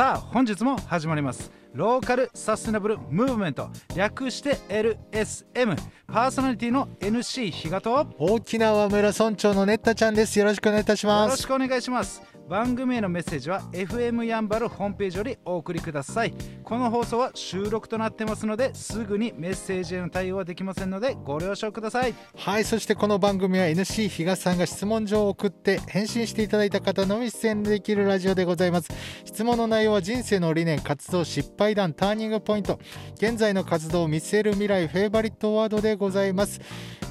さあ本日も始まります。ローカルサステナブルムーブメント略して LSM パーソナリティの NC 比嘉とよ沖縄村村長のネッタちゃんです。よろしくお願いいたします。ろしくお願いします番組へのメッセージは FM やんばるホームページよりお送りください。この放送は収録となってますのですぐにメッセージへの対応はできませんのでご了承ください。はいそしてこの番組は NC 比嘉さんが質問状を送って返信していただいた方のみ出演できるラジオでございます。質問の内容は人生の理念活動失敗談ターニングポイント。現在の活動を見据える未来フェイバリットワードでございます。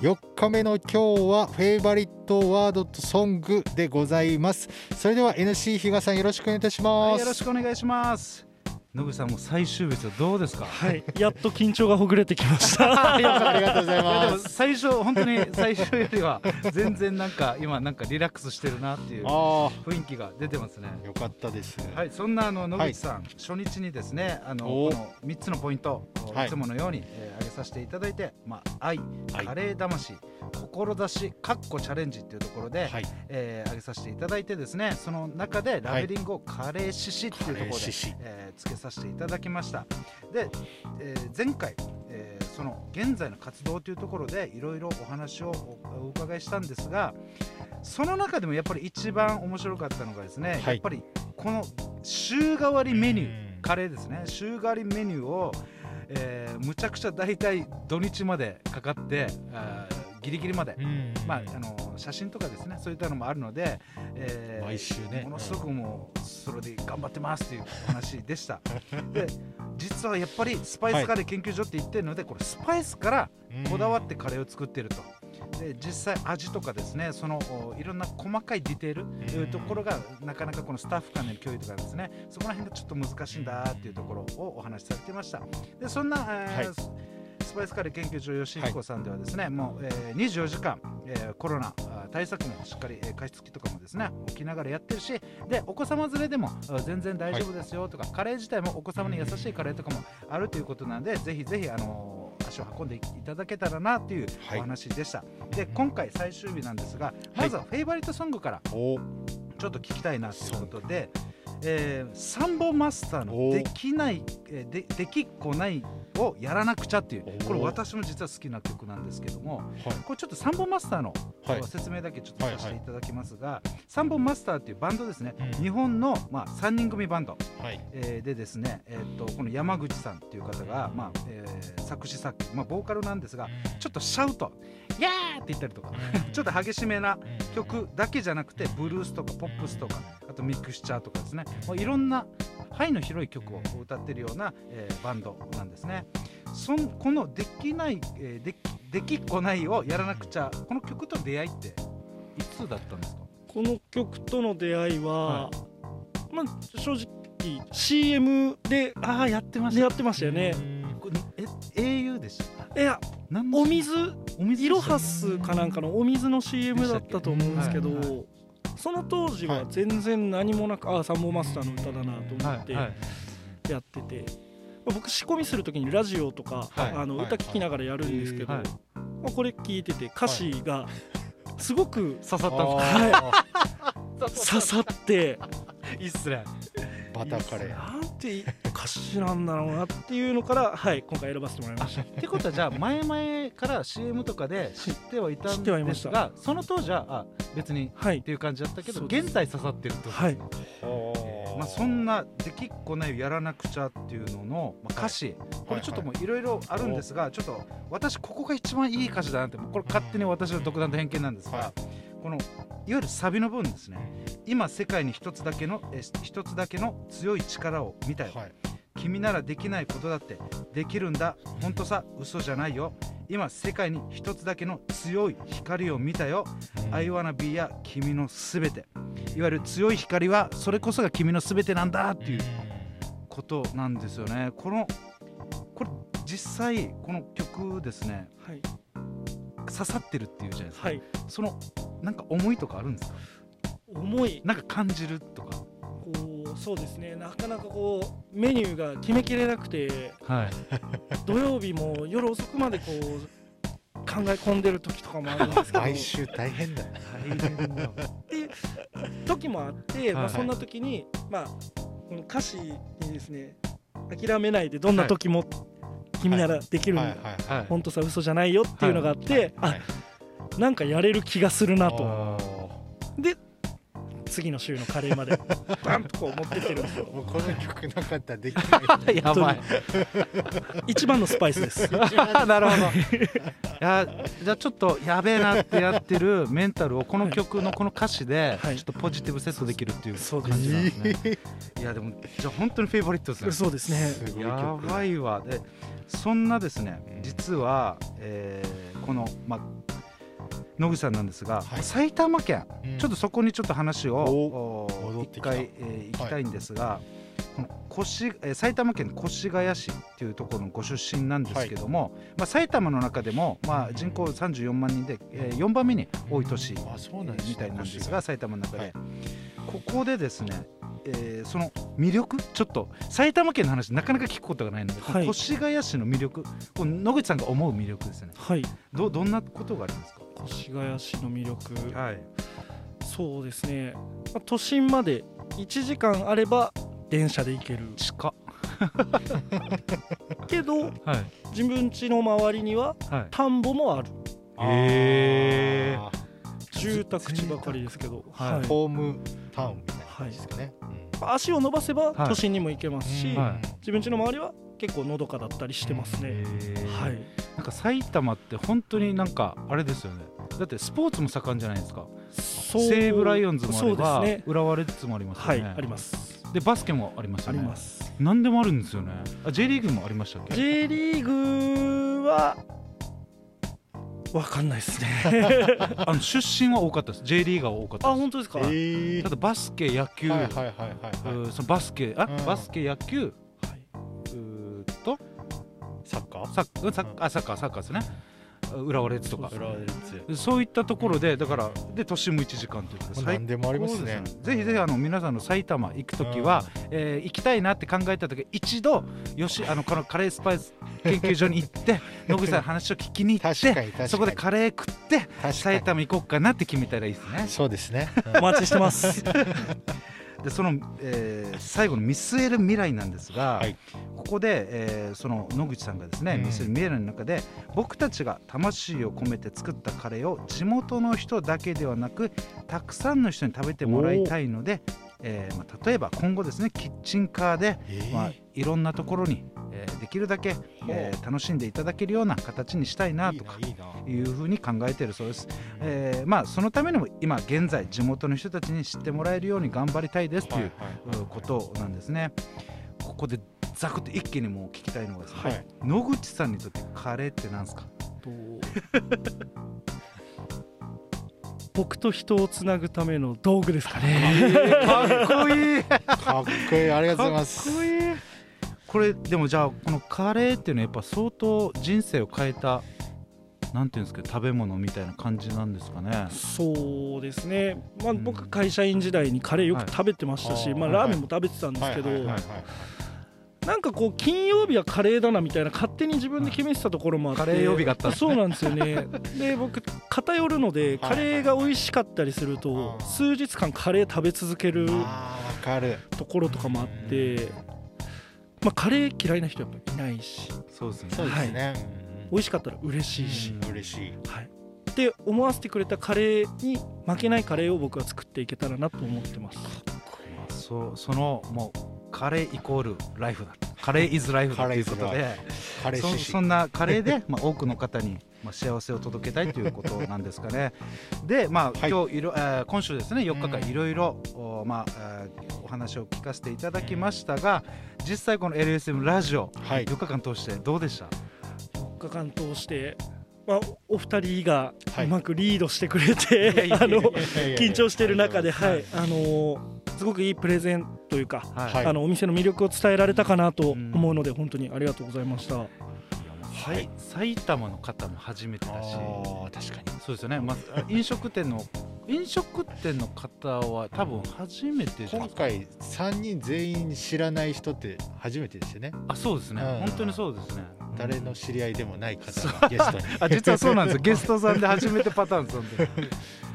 4日目の今日はフェイバリットワードとソングでございます。それでは NC 比嘉さんよろしくお願いいたします、はい、よろしくお願いします。野口さんも最終日ですどうですか？はい、やっと緊張がほぐれてきました。ありがとうございいやでもます最初本当に最初よりは全然なんか今なんかリラックスしてるなっていうあ雰囲気が出てますね。あよかったです。はい、そんなあの野口さん、初日にですねあのお。この3つのポイント、はい。い、つものように、えー挙げさせていただいて、まあ、愛、はいカレー魂志かっこチャレンジっていうところで、はい。えー挙げさせていただいてですねその中でラベリングをカレー獅子っていうところで、カレー獅子。えーつけさせていただきました。で、えー前回、えーその現在の活動というところでいろいろお話をおお伺いしたんですがその中でもやっぱり一番面白かったのがですね、はい。やっぱりこの週替わりメニュー、うん。カレーですね。週替わりメニューを、えーむちゃくちゃ大体土日までかかってあーギリギリまで、うん。まあ、あの写真とかですねそういったのもあるので、えー毎週ね。ものすごくもうそれで頑張ってますっていうお話でした。で実はやっぱりスパイスカレー研究所って言ってるので、これスパイスからこだわってカレーを作ってると。で実際味とかですねそのおいろんな細かいディテールというところがなかなかこのスタッフ間での共有とかですねそこら辺がちょっと難しいんだっていうところをお話しされてました。でそんな、えーはいスパイスカレー研究所吉彦さんではですね、もう、えー24時間、えーコロナあ対策もしっかり、えー加湿器とかもですね置きながらやってるしでお子様連れでもあ全然大丈夫ですよとか、カレー自体もお子様に優しいカレーとかもあるということなんでぜひぜひあのー足を運んでいただけたらなっていうはい。お話でした、で今回最終日なんですがまずはフェイバリットソングからお。ちょっと聞きたいなということで、えーサンボマスターのできない、えーでできっこないをやらなくちゃっていうおこれ私も実は好きな曲なんですけどもはい。これちょっとサンボマスターの、はい。説明だけちょっとはいさせていただきますが、サンボマスターっていうバンドですね、うん。日本の、まあ、3人組バンド、はい。えーでですね、えー、とこの山口さんっていう方が、まあえー作詞作曲、まあ、ボーカルなんですがちょっとシャウト「イヤー!」って言ったりとか ちょっと激しめな曲だけじゃなくてブルースとかポップスとかあとミクスチャーとかですね。もういろんな範囲の広い曲を歌ってるような、えーバンドなんですね。そんこのできない、えーでできっこないをやらなくちゃこの曲と出会いっていつだったんですか？この曲との出会いは、はまあ正直 CM でああやってまやってましたよね。え au でした？いやお水お水イロハスかなんかのお水の CM だったと思うんですけど、その当時ははい。全然何もなく、ああサンボマスターの歌だなと思ってはいはい。やってて、僕仕込みする時にラジオとか、はいあのはい。歌聞きながらやるんですけど、はい。まあ、これ聞いてて歌詞がすごく刺さったんですか？はい。刺さって。いいっすね。バターカレーなんて歌詞なんだろうなっていうのから、はい、今回選ばせてもらいました。ってことはじゃあ前々から CM とかで知ってはいた知ってはいんました。ですがその当時はあ別にはい。っ、ていう感じだったけど現在刺さってるってことはい。ですか、まあ、そんなできっこないやらなくちゃっていうのの、まあ、歌詞、これちょっともういろいろあるんですが、ちょっと私ここが一番いい歌詞だなってもうこれ勝手に私の独断と偏見なんですが、はこのいわゆるサビの部分ですね。今世界に一つだけのえ一つだけの強い力を見たよ、はい。君ならできないことだってできるんだ。本当さ嘘じゃないよ。今世界に一つだけの強い光を見たよ。I wanna be や君のすべて。いわゆる強い光はそれこそが君のすべてなんだっていうことなんですよね。このこれ実際この曲ですね。はい、刺さってるっていうじゃないですか、はい、そのなんか思いとかあるんですか？思い、なんか感じるとか。こう、そうですね、なかなかこう、メニューが決めきれなくて、はい。土曜日も夜遅くまでこう。考え込んでる時とかもあるんですけど。毎週大変だよ大変だ時もあって、まあ、はいそんな時に、まあ、この歌詞にですね諦めないでどんな時も君ならできるんだ、はい。はい。はい。本当さ嘘じゃないよっていうのがあって、はい。あなんかやれる気がするなと。おで次の週のカレーまで バンとこう持ってってるんですよ。ーもうこの曲なかったらできない。やばい。一番のスパイスです。なるほどいやじゃあちょっとやべえなってやってるメンタルをこの曲のこの歌詞ではい。ちょっとポジティブセットできるっていうそうです感じなんですね。いやでもじゃあ本当にフェイバリットですね。そうですね。すごいや曲ばいわ。でそんなですね実は、えーこの、まあ、野口さんなんですが、はい。埼玉県、うん。ちょっとそこにちょっと話を一回、えー行きたいんですが、この越えー埼玉県越谷市っていうところのご出身なんですけども、まあ、埼玉の中でも、まあ、人口34万人で、えー4番目に多い都市みたいなんですが埼玉の中で、はいここでですね、えーその魅力ちょっと埼玉県の話なかなか聞くことがないので、はい。越谷市の魅力野口さんが思う魅力ですね。はい。どどんなことがありますか？越谷市の魅力はい。そうですね。まあ都心まで1時間あれば電車で行ける。近 けどはい。自分家の周りにははい。田んぼもある。へー。あ住宅地ばかりですけど、はい。ホームタウンみたいな感じですかね、足を伸ばせばはい。都心にも行けますし、うん。はい。自分家の周りは結構のどかだったりしてますね、はい。なんか埼玉って本当になんかあれですよね。だってスポーツも盛んじゃないですか。そう西武ライオンズもあれば、そうですね。浦和レッズもありますよね。はいあります。でバスケもありますあよね。ります。何でもあるんですよね。あ J リーグもありましたっけ？J リーグはわかんないですね。あの出身は多かったです。J リーガーは多かったです。あ本当ですか、えー。ただバスケ野球、はいはいはいはいはうーそのバスケあ、うん。バスケ野球カーサッうんサッあサッカーサッカーですね浦和レッズとか浦和レッズそういったところでだからで都心も1時間ということでもう何でもありますねぜひぜひあの皆さんの埼玉行くときは、えー行きたいなって考えたとき一度よしあのこのカレースパイス研究所に行って野口さんの話を聞きに行ってそこでカレー食って埼に玉行こうかなって決めたらいいですねそうですね、お待ちしてますでその、えー最後の見据える未来なんですが、はい。ここで、えーその野口さんがですね、うん。見据える未来の中で僕たちが魂を込めて作ったカレーを地元の人だけではなくたくさんの人に食べてもらいたいので、えーまあ、例えば今後ですねキッチンカーで、えー。まあ、いろんなところに、えーできるだけ、えー楽しんでいただけるような形にしたいなとかいうふうに考えているそうです。えーまあそのためにも今現在地元の人たちに知ってもらえるように頑張りたいですということなんですね。ここでザクッと一気にもう聞きたいのがですね、はい。野口さんにとってカレーって何ですか？と 僕と人をつなぐための道具ですかね。かっこいい。か かっこいい。ありがとうございまっすこいいこれでもじゃあこのカレーっていうのはやっぱ相当人生を変えたなんていうんですか食べ物みたいな感じなんですかね。そうですね、まあ、うん。僕会社員時代にカレーよく食べてましたし、まあ、はいあーラーメンも食べてたんですけど、なんかこう金曜日はカレーだなみたいな勝手に自分で決めてたところもあって、カレー曜日があったそうなんですよね。で僕偏るのでカレーが美味しかったりするとはい数日間カレー食べ続けるところとかもあって、まあ、カレー嫌いな人やっぱいないし。そうですね。そうですね、美味しかったら嬉しいし、うん嬉しい。はい、って思わせてくれたカレーに負けないカレーを僕は作っていけたらなと思ってます。そうそのもうカレーイコールライフだ。カレーイズライフだということで。カレーシシそそんなカレーで、まあ、多くの方に、まあ、幸せを届けたいということなんですかね。で、まあ、はい。今日いろ、えー今週ですね4日間うん。いろいろお,、まあえーお話を聞かせていただきましたが実際この LSM ラジオ、はい。4日間通してどうでした？4日間通して、まあ、お二人がはい。うまくリードしてくれて、あの緊張してる中で、はい。はい。あのーすごくいいプレゼンというか、はい。はいあのお店の魅力を伝えられたかなと思うので、本当にありがとうございました。はい、埼玉の方も初めてだし。確かに。そうですよね、まあ、飲食店の飲食店の方は多分初めて今回3人全員知らない人って初めてですよね。あそうですね、うん。本当にそうですね。誰の知り合いでもない方がゲストに。あ実はそうなんですよ。ゲストさんで初めてパターンですんで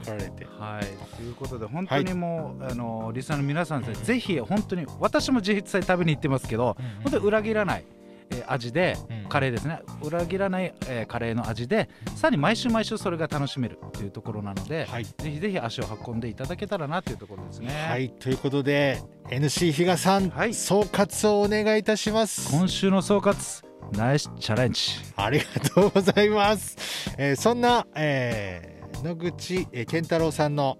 来られて。はい。ということで本当にもう、あのリスナーの皆さんですね。ぜひ本当に私も実際食べに行ってますけど、本当に裏切らない、えー味で、うん。カレーですね。裏切らない、えーカレーの味でさらに毎週毎週それが楽しめるというところなので、はい。ぜひぜひ足を運んでいただけたらなというところですね。はい。ということで NC 比嘉さん、はい。総括をお願いいたします。今週の総括ナイスチャレンジ。ありがとうございます。えーそんな、えー野口健太郎さんの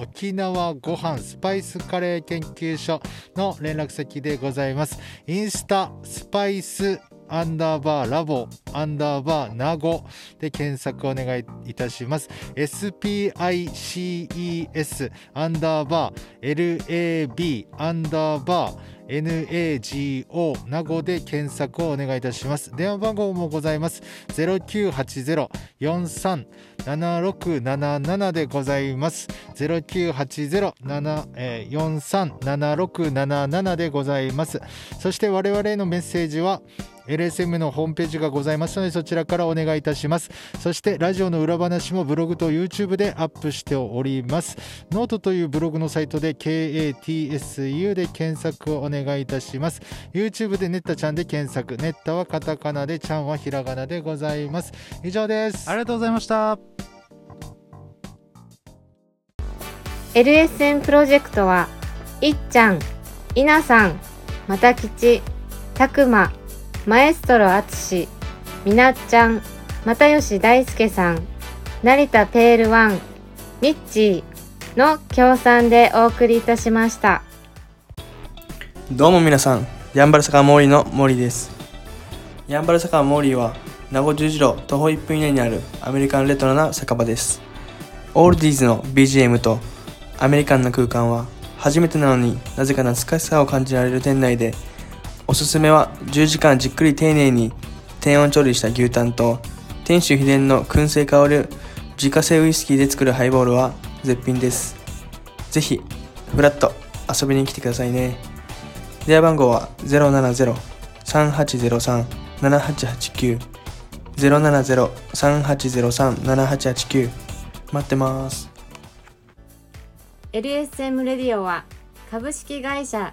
沖縄ご飯スパイスカレー研究所の連絡先でございます。インスタスパイスアンダーバーラボアンダーバー名護で検索お願いいたします。SPICES アンダーバー LAB アンダーバー NAGO 名護で検索をお願いいたします。電話番号もございます。0980-437677でございます。0980-437677でございます。そして我々へのメッセージは LSM のホームページがございますのでそちらからお願いいたします。そしてラジオの裏話もブログと YouTube でアップしております。ノートというブログのサイトで KATSU で検索をお願いいたします。YouTube でネッタちゃんで検索。ネッタはカタカナでちゃんはひらがなでございます。以上です。ありがとうございました。LSN プロジェクトはいっちゃん、いなさん、またきち、たくま、マエストロあつし、みなっちゃん、又吉大輔さん、成田ペールワン、ミッチーの協賛でお送りいたしました。どうも皆さん、ヤンバル坂モーリーの森です。ヤンバル坂モーリーは、名護十字路徒歩1分以内にあるアメリカンレトロな酒場です。オールディーズの BGM とアメリカンな空間は、初めてなのになぜか懐かしさを感じられる店内で、おすすめは10時間じっくり丁寧に低温調理した牛タンと、店主秘伝の燻製香る自家製ウイスキーで作るハイボールは絶品です。ぜひ、フラッと遊びに来てくださいね。電話番号は070-3803-7889 070-3803-7889待ってます。LSM レディオは株式会社